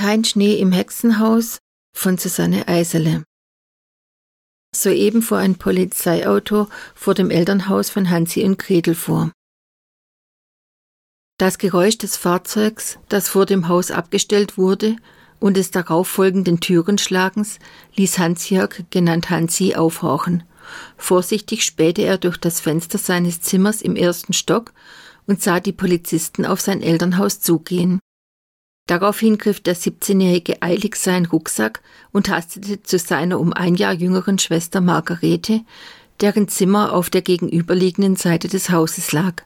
Kein Schnee im Hexenhaus von Susanne Eisele. Soeben fuhr ein Polizeiauto vor dem Elternhaus von Hansi und Gretel vor. Das Geräusch des Fahrzeugs, das vor dem Haus abgestellt wurde, und des darauffolgenden Türenschlagens ließ Hansjörg, genannt Hansi, aufhorchen. Vorsichtig spähte er durch das Fenster seines Zimmers im ersten Stock und sah die Polizisten auf sein Elternhaus zugehen. Daraufhin griff der 17-Jährige eilig seinen Rucksack und hastete zu seiner um ein Jahr jüngeren Schwester Margarete, deren Zimmer auf der gegenüberliegenden Seite des Hauses lag.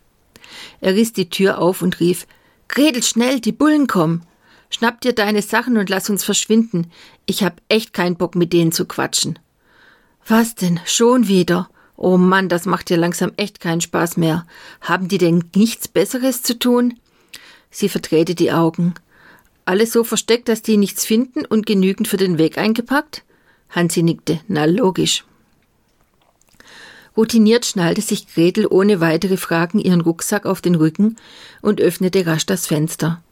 Er riss die Tür auf und rief Gretel, schnell, die Bullen kommen. Schnapp dir deine Sachen und lass uns verschwinden. Ich hab echt keinen Bock, mit denen zu quatschen. Was denn? Schon wieder? Oh Mann, das macht dir langsam echt keinen Spaß mehr. Haben die denn nichts Besseres zu tun? Sie verdrehte die Augen. Alles so versteckt, dass die nichts finden und genügend für den Weg eingepackt? Hansi nickte. Na logisch. Routiniert schnallte sich Gretel ohne weitere Fragen ihren Rucksack auf den Rücken und öffnete rasch das Fenster.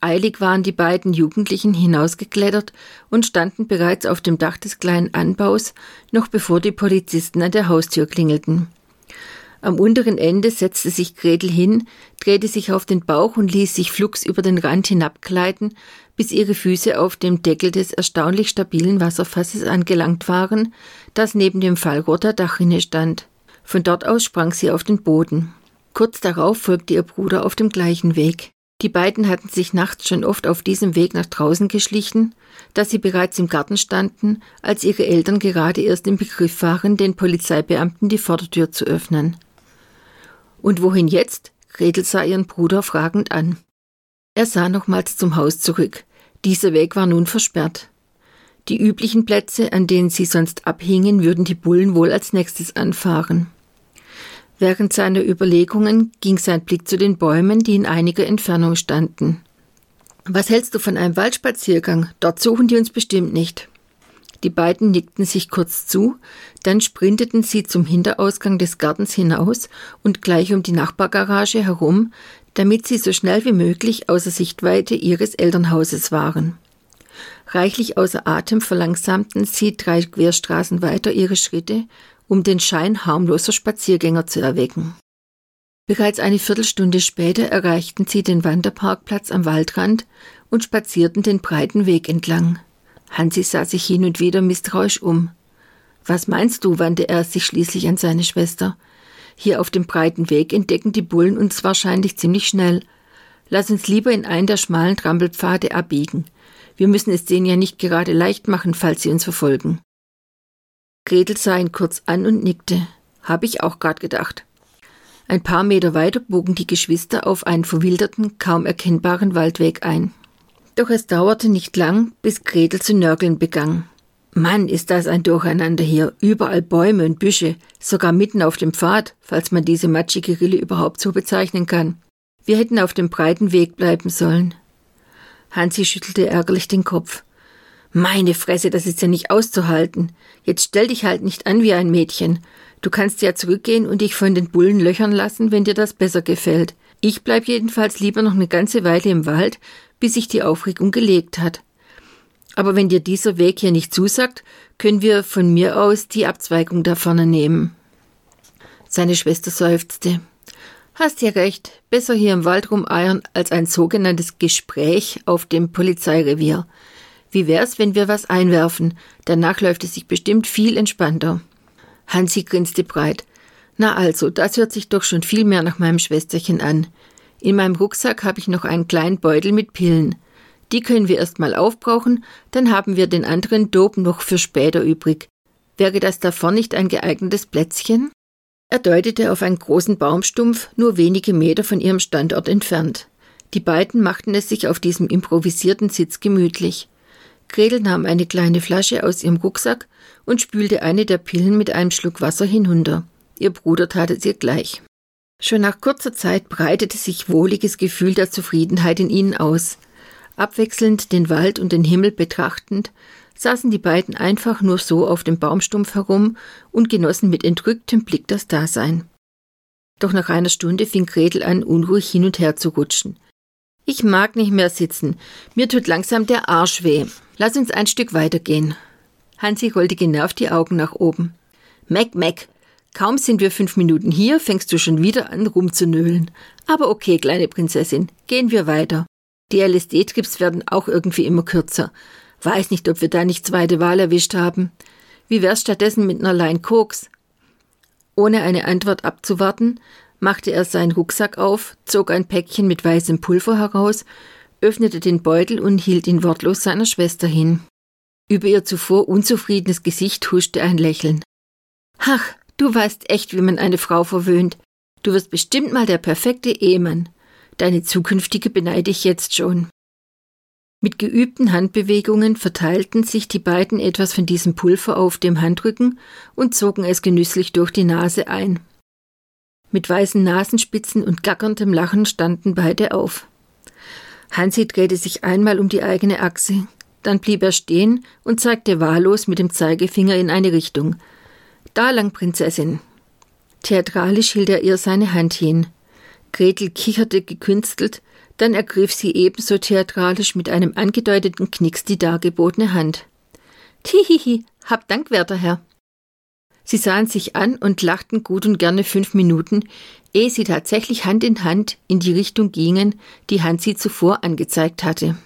Eilig waren die beiden Jugendlichen hinausgeklettert und standen bereits auf dem Dach des kleinen Anbaus, noch bevor die Polizisten an der Haustür klingelten. Am unteren Ende setzte sich Gretel hin, drehte sich auf den Bauch und ließ sich flugs über den Rand hinabgleiten, bis ihre Füße auf dem Deckel des erstaunlich stabilen Wasserfasses angelangt waren, das neben dem Fallrohr der Dachrinne stand. Von dort aus sprang sie auf den Boden. Kurz darauf folgte ihr Bruder auf dem gleichen Weg. Die beiden hatten sich nachts schon oft auf diesem Weg nach draußen geschlichen, da sie bereits im Garten standen, als ihre Eltern gerade erst im Begriff waren, den Polizeibeamten die Vordertür zu öffnen. Und wohin jetzt? Gretel sah ihren Bruder fragend an. Er sah nochmals zum Haus zurück. Dieser Weg war nun versperrt. Die üblichen Plätze, an denen sie sonst abhingen, würden die Bullen wohl als nächstes anfahren. Während seiner Überlegungen ging sein Blick zu den Bäumen, die in einiger Entfernung standen. Was hältst du von einem Waldspaziergang? Dort suchen die uns bestimmt nicht. Die beiden nickten sich kurz zu, dann sprinteten sie zum Hinterausgang des Gartens hinaus und gleich um die Nachbargarage herum, damit sie so schnell wie möglich außer Sichtweite ihres Elternhauses waren. Reichlich außer Atem verlangsamten sie drei Querstraßen weiter ihre Schritte um den Schein harmloser Spaziergänger zu erwecken. Bereits eine Viertelstunde später erreichten sie den Wanderparkplatz am Waldrand und spazierten den breiten Weg entlang. Hansi sah sich hin und wieder misstrauisch um. Was meinst du? wandte er sich schließlich an seine Schwester. Hier auf dem breiten Weg entdecken die Bullen uns wahrscheinlich ziemlich schnell. Lass uns lieber in einen der schmalen Trampelpfade abbiegen. Wir müssen es denen ja nicht gerade leicht machen, falls sie uns verfolgen. Gretel sah ihn kurz an und nickte. Hab ich auch grad gedacht. Ein paar Meter weiter bogen die Geschwister auf einen verwilderten, kaum erkennbaren Waldweg ein. Doch es dauerte nicht lang, bis Gretel zu nörgeln begann. Mann, ist das ein Durcheinander hier. Überall Bäume und Büsche, sogar mitten auf dem Pfad, falls man diese matschige Rille überhaupt so bezeichnen kann. Wir hätten auf dem breiten Weg bleiben sollen. Hansi schüttelte ärgerlich den Kopf. Meine Fresse, das ist ja nicht auszuhalten. Jetzt stell dich halt nicht an wie ein Mädchen. Du kannst ja zurückgehen und dich von den Bullen löchern lassen, wenn dir das besser gefällt. Ich bleib jedenfalls lieber noch eine ganze Weile im Wald, bis sich die Aufregung gelegt hat. Aber wenn dir dieser Weg hier nicht zusagt, können wir von mir aus die Abzweigung da vorne nehmen. Seine Schwester seufzte. Hast ja recht, besser hier im Wald rumeiern als ein sogenanntes Gespräch auf dem Polizeirevier. Wie wär's, wenn wir was einwerfen? Danach läuft es sich bestimmt viel entspannter. Hansi grinste breit. Na also, das hört sich doch schon viel mehr nach meinem Schwesterchen an. In meinem Rucksack habe ich noch einen kleinen Beutel mit Pillen. Die können wir erst mal aufbrauchen, dann haben wir den anderen Dope noch für später übrig. Wäre das davon nicht ein geeignetes Plätzchen? Er deutete auf einen großen Baumstumpf, nur wenige Meter von ihrem Standort entfernt. Die beiden machten es sich auf diesem improvisierten Sitz gemütlich. Gretel nahm eine kleine Flasche aus ihrem Rucksack und spülte eine der Pillen mit einem Schluck Wasser hinunter. Ihr Bruder tat es ihr gleich. Schon nach kurzer Zeit breitete sich wohliges Gefühl der Zufriedenheit in ihnen aus. Abwechselnd den Wald und den Himmel betrachtend, saßen die beiden einfach nur so auf dem Baumstumpf herum und genossen mit entrücktem Blick das Dasein. Doch nach einer Stunde fing Gretel an, unruhig hin und her zu rutschen. Ich mag nicht mehr sitzen. Mir tut langsam der Arsch weh. Lass uns ein Stück weitergehen. Hansi rollte genervt die Augen nach oben. Mac, Mac, kaum sind wir fünf Minuten hier, fängst du schon wieder an rumzunölen. Aber okay, kleine Prinzessin, gehen wir weiter. Die LSD-Trips werden auch irgendwie immer kürzer. Weiß nicht, ob wir da nicht zweite Wahl erwischt haben. Wie wär's stattdessen mit einer Line Koks? Ohne eine Antwort abzuwarten, machte er seinen Rucksack auf, zog ein Päckchen mit weißem Pulver heraus, öffnete den Beutel und hielt ihn wortlos seiner Schwester hin. Über ihr zuvor unzufriedenes Gesicht huschte ein Lächeln. Ach, du weißt echt, wie man eine Frau verwöhnt. Du wirst bestimmt mal der perfekte Ehemann. Deine zukünftige beneide ich jetzt schon. Mit geübten Handbewegungen verteilten sich die beiden etwas von diesem Pulver auf dem Handrücken und zogen es genüsslich durch die Nase ein. Mit weißen Nasenspitzen und gackerndem Lachen standen beide auf. Hansi drehte sich einmal um die eigene Achse, dann blieb er stehen und zeigte wahllos mit dem Zeigefinger in eine Richtung. Da lang, Prinzessin. Theatralisch hielt er ihr seine Hand hin. Gretel kicherte gekünstelt, dann ergriff sie ebenso theatralisch mit einem angedeuteten Knicks die dargebotene Hand. Tihihi, hab Dank, werter Herr. Sie sahen sich an und lachten gut und gerne fünf Minuten, ehe sie tatsächlich Hand in Hand in die Richtung gingen, die Hansi zuvor angezeigt hatte.